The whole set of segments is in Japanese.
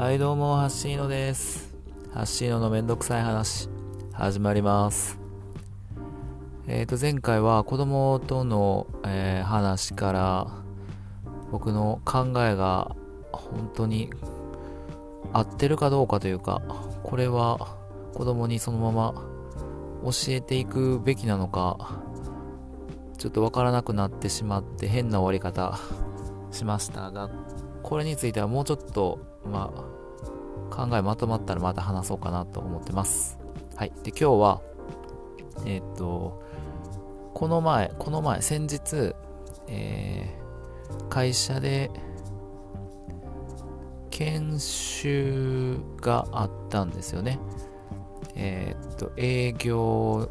はい、どうも、ハッシーノです。ハッシーノのめんどくさい話、始まります。えっ、と、前回は子供との、えー話から、僕の考えが本当に合ってるかどうかというか、これは子供にそのまま教えていくべきなのか、ちょっとわからなくなってしまって変な終わり方しましたが、これについてはもうちょっと、まあ、考えまとまったらまた話そうかなと思ってます。はい。で、今日は、えーっと、この前、この前、先日、えー会社で研修があったんですよね。えーっと、営業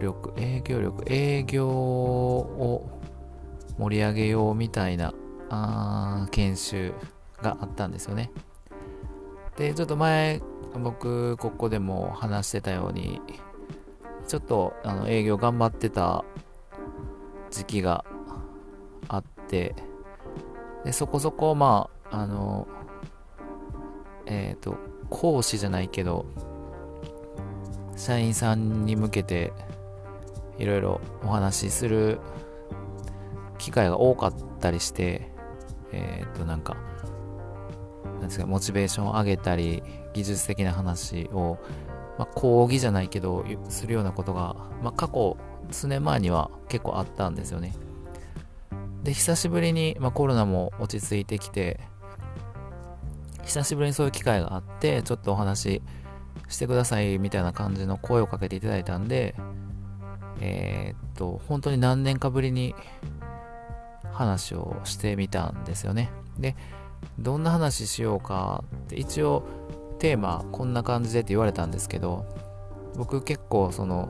力、営業力、営業を盛り上げようみたいなあー研修があったんですよね。で、ちょっと前、僕、ここでも話してたように、ちょっとあの営業頑張ってた時期があって、でそこそこ、まあ、あの、えっ、と、講師じゃないけど、社員さんに向けて、いろいろお話しする機会が多かったりして、えっ、と、なんか、なんですか、モチベーションを上げたり、技術的な話を、まあ、講義じゃないけど、するようなことが、まあ、過去、数年前には結構あったんですよね。で、久しぶりに、まあ、コロナも落ち着いてきて、久しぶりにそういう機会があって、ちょっとお話ししてくださいみたいな感じの声をかけていただいたんで、えーっと、本当に何年かぶりに話をしてみたんですよね。で、どんな話しようかって、一応テーマこんな感じでって言われたんですけど、僕結構その、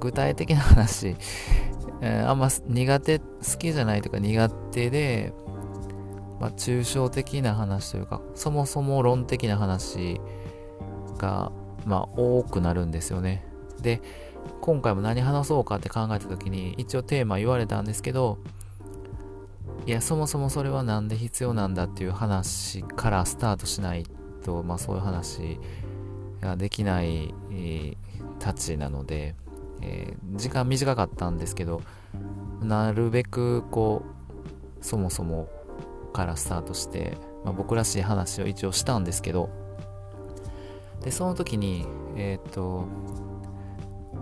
具体的な話、えあんま苦手、好きじゃないというか苦手で、まあ、抽象的な話というか、そもそも論的な話が、まあ、多くなるんですよね。で、今回も何話そうかって考えた時に、一応テーマ言われたんですけど、いや、そもそもそれはなんで必要なんだっていう話からスタートしないと、まあそういう話ができない、たちなので、えー時間短かったんですけど、なるべくこう、そもそもからスタートして、まあ、僕らしい話を一応したんですけど、で、その時に、えーっと、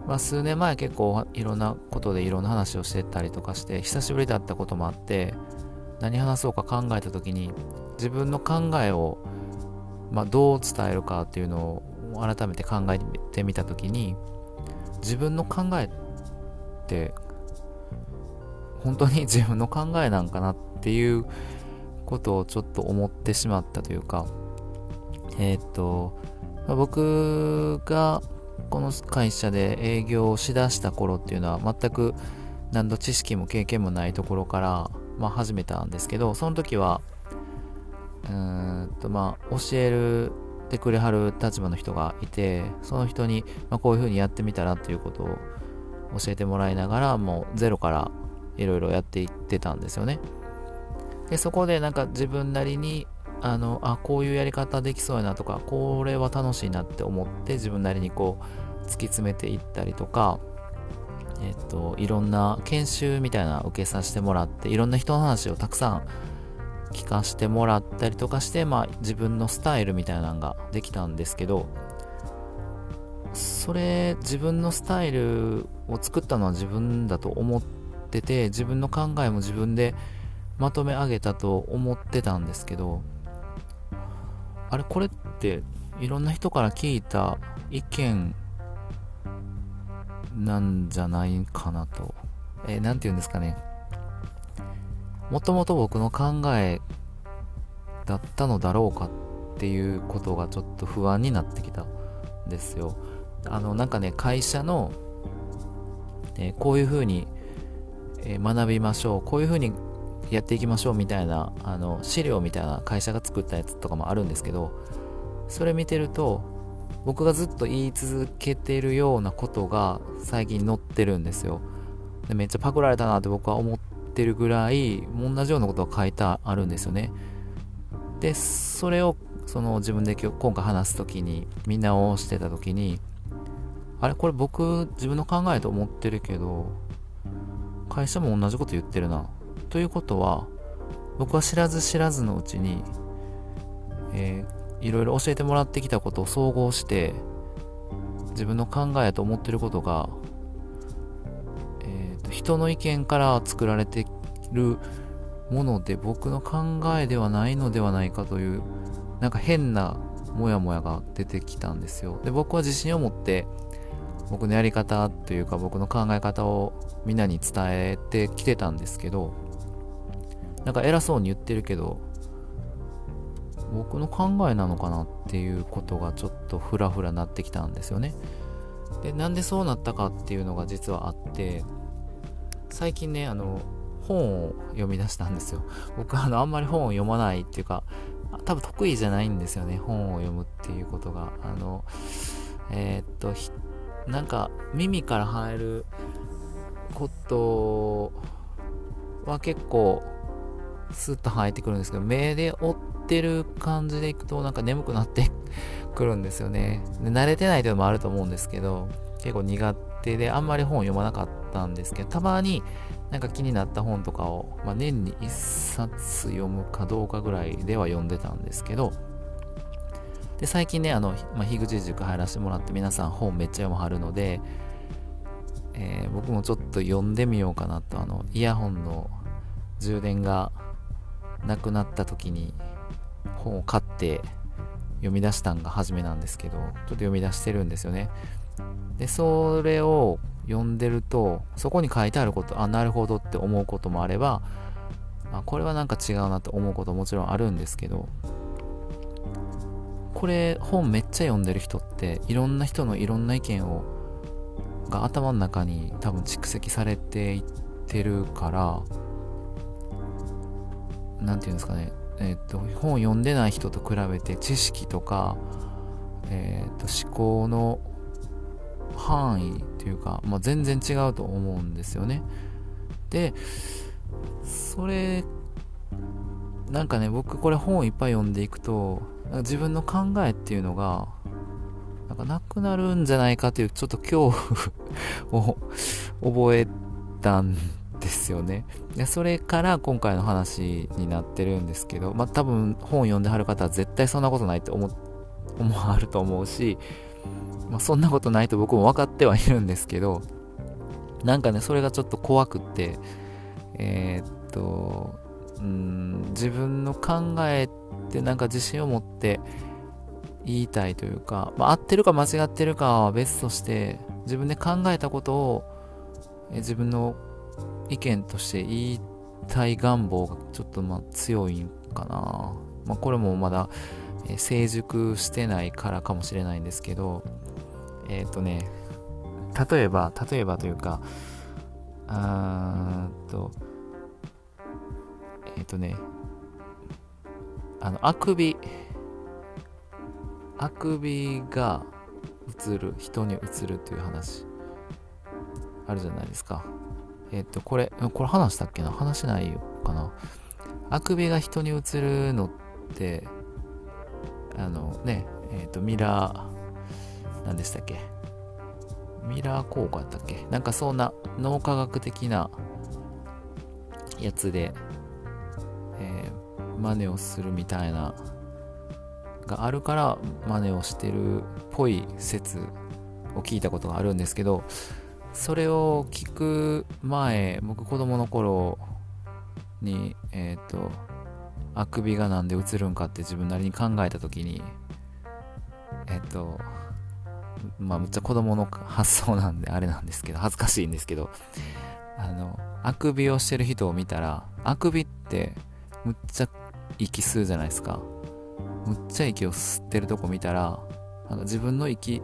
まあ数年前結構いろんなことでいろんな話をしてたりとかして、久しぶりだったこともあって、何話そうか考えた時に、自分の考えを、まあ、どう伝えるかっていうのを改めて考えてみた時に、自分の考えって本当に自分の考えなんかなっていうことをちょっと思ってしまったというかえーっとまあ僕がこの会社で営業をしだした頃っていうのは全く何の知識も経験もないところから、まあ、始めたんですけどその時はうーんとまあ教えるてくれはる立場の人がいてその人に、まあ、こういうふうにやってみたらということを教えてもらいながらもうゼロからいろいろやっていってたんですよね。でそこでなんか自分なりにあのあこういうやり方できそうやなとかこれは楽しいなって思って自分なりにこう突き詰めていったりとかえっといろんな研修みたいな受けさせてもらっていろんな人の話をたくさん聞かせてもらったりとかして、まあ、自分のスタイルみたいなのができたんですけどそれ自分のスタイルを作ったのは自分だと思ってて自分の考えも自分でまとめ上げたと思ってたんですけどあれこれっていろんな人から聞いた意見なんじゃないかなと。えー、なんて言うんですかね。もともと僕の考えだったのだろうかっていうことがちょっと不安になってきたんですよ。あの、なんかね、会社の、えーこういうふうに、えー学びましょう、こういうふうにやっていきましょうみたいな、あの、資料みたいな会社が作ったやつとかもあるんですけど、それ見てると、僕がずっと言い続けてるようなことが最近載ってるんですよ。でめっちゃパクられたなって僕は思ってるぐらい同じようなことが書いてあるんですよねでそれをその自分で今日今回話す時にみんなをしてた時にあれこれ僕自分の考えと思ってるけど会社も同じこと言ってるなということは僕は知らず知らずのうちに、えー、いろいろ教えてもらってきたことを総合して自分の考えやと思ってることが、えーと、人の意見から作られてるもので僕の考えではないのではないかというなんか変なモヤモヤが出てきたんですよ。で僕は自信を持って僕のやり方というか僕の考え方をみんなに伝えてきてたんですけどなんか偉そうに言ってるけど僕の考えなのかなっていうことがちょっとフラフラなってきたんですよね。でなんでそうなったかっていうのが実はあって最近ねあの本を読み出したんですよ。僕あのあんまり本を読まないっていうか多分得意じゃないんですよね本を読むっていうことが。あのえー、っとなんか耳から入ることは結構スッと入ってくるんですけど目で追ってる感じでいくとなんか眠くなってくるんですよね。で慣れてないというのもあると思うんですけど結構苦手であんまり本を読まなかったんですけどたまになんか気になった本とかを、まあ、年に1冊読むかどうかぐらいでは読んでたんですけどで最近ねあの、まあ、樋口塾入らせてもらって皆さん本めっちゃ読まはるので、えー、僕もちょっと読んでみようかなとあのイヤホンの充電がなくなった時に本を買って読み出したんが初めなんですけどちょっと読み出してるんですよね。でそれを読んでるとそこに書いてあることあなるほどって思うこともあればあこれはなんか違うなと思うことももちろんあるんですけどこれ本めっちゃ読んでる人っていろんな人のいろんな意見をが頭の中に多分蓄積されていってるから何て言うんですかね。えっ、ー、と本を読んでない人と比べて知識とか、えっ、ー、と思考の範囲というか、まあ、全然違うと思うんですよね。でそれなんかね僕これ本をいっぱい読んでいくと自分の考えっていうのがなんかなくなるんじゃないかというちょっと恐怖を 覚えたんですよね。でそれから今回の話になってるんですけどまあ多分本読んではる方は絶対そんなことないって思思わはると思うし、まあ、そんなことないと僕も分かってはいるんですけどなんかねそれがちょっと怖くってえー、っとうん自分の考えってなんか自信を持って言いたいというか、まあ、合ってるか間違ってるかは別として自分で考えたことを自分の意見として言いたい願望がちょっとまあ強いんかな、まあ、これもまだ、成熟してないからかもしれないんですけどえっ、ー、とね例えば例えばというかあーとえっ、ー、とね、あの、あくび、あくびが映る、人に映るという話、あるじゃないですか。えっ、と、これ、これ話したっけな？話しないかな？あくびが人に映るのって、あのね、えっ、と、ミラー、何でしたっけ？ミラー効果やったっけ？なんかそんな脳科学的なやつで、えー、真似をするみたいながあるから真似をしてるっぽい説を聞いたことがあるんですけどそれを聞く前僕子供の頃にえっ、ー、とあくびがなんで映るんかって自分なりに考えた時にえっ、ー、とまあむっちゃ子供の発想なんであれなんですけど恥ずかしいんですけどあのあくびをしてる人を見たらあくびってむっちゃ息吸うじゃないですか。むっちゃ息を吸ってるとこ見たらあの自分の息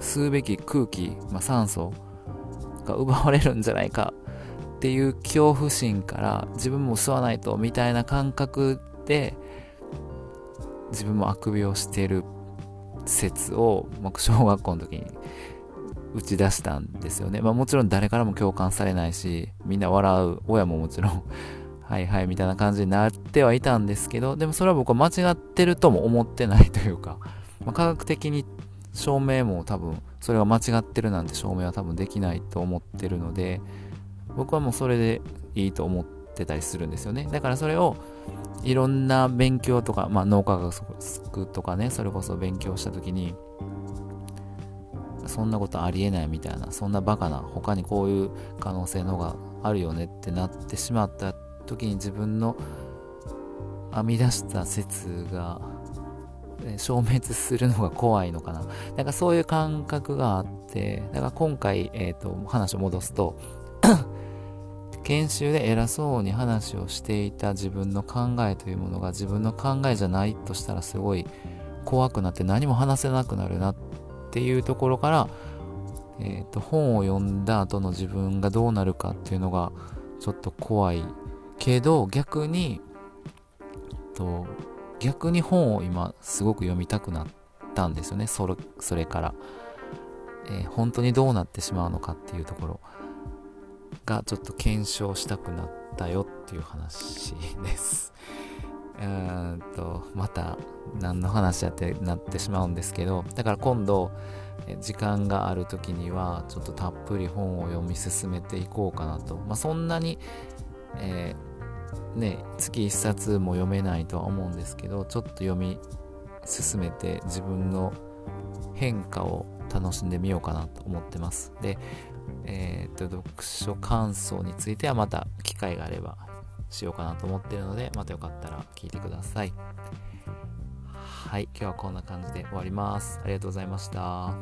吸うべき空気、まあ、酸素が奪われるんじゃないかっていう恐怖心から自分も吸わないとみたいな感覚で自分もあくびをしてる説を僕小学校の時に打ち出したんですよね。まあもちろん誰からも共感されないし、みんな笑う、親ももちろん はいはいみたいな感じになってはいたんですけどでもそれは僕は間違ってるとも思ってないというか、まあ、科学的に証明も多分それが間違ってるなんて証明は多分できないと思ってるので僕はもうそれでいいと思ってたりするんですよね。だからそれをいろんな勉強とか、まあ、脳科学とかねそれこそ勉強した時にそんなことありえないみたいなそんなバカな他にこういう可能性のがあるよねってなってしまった時に自分の編み出した説が消滅するのが怖いのかな。なんかそういう感覚があって、だから今回、えっ、ー、と、話を戻すと 研修で偉そうに話をしていた自分の考えというものが自分の考えじゃないとしたらすごい怖くなって何も話せなくなるなっていうところから、えーと、本を読んだ後の自分がどうなるかっていうのがちょっと怖いけど逆にえっと逆に本を今すごく読みたくなったんですよね。それそれから、えー、本当にどうなってしまうのかっていうところがちょっと検証したくなったよっていう話です。うーんとまた何の話やってなってしまうんですけど。だから今度時間がある時にはちょっとたっぷり本を読み進めていこうかなと、まあ、そんなに、えー、ね、月1冊も読めないとは思うんですけどちょっと読み進めて自分の変化を楽しんでみようかなと思ってます。で、えー、っと読書感想についてはまた機会があればしようかなと思ってるのでまたよかったら聞いてください。はい、今日はこんな感じで終わります。ありがとうございました。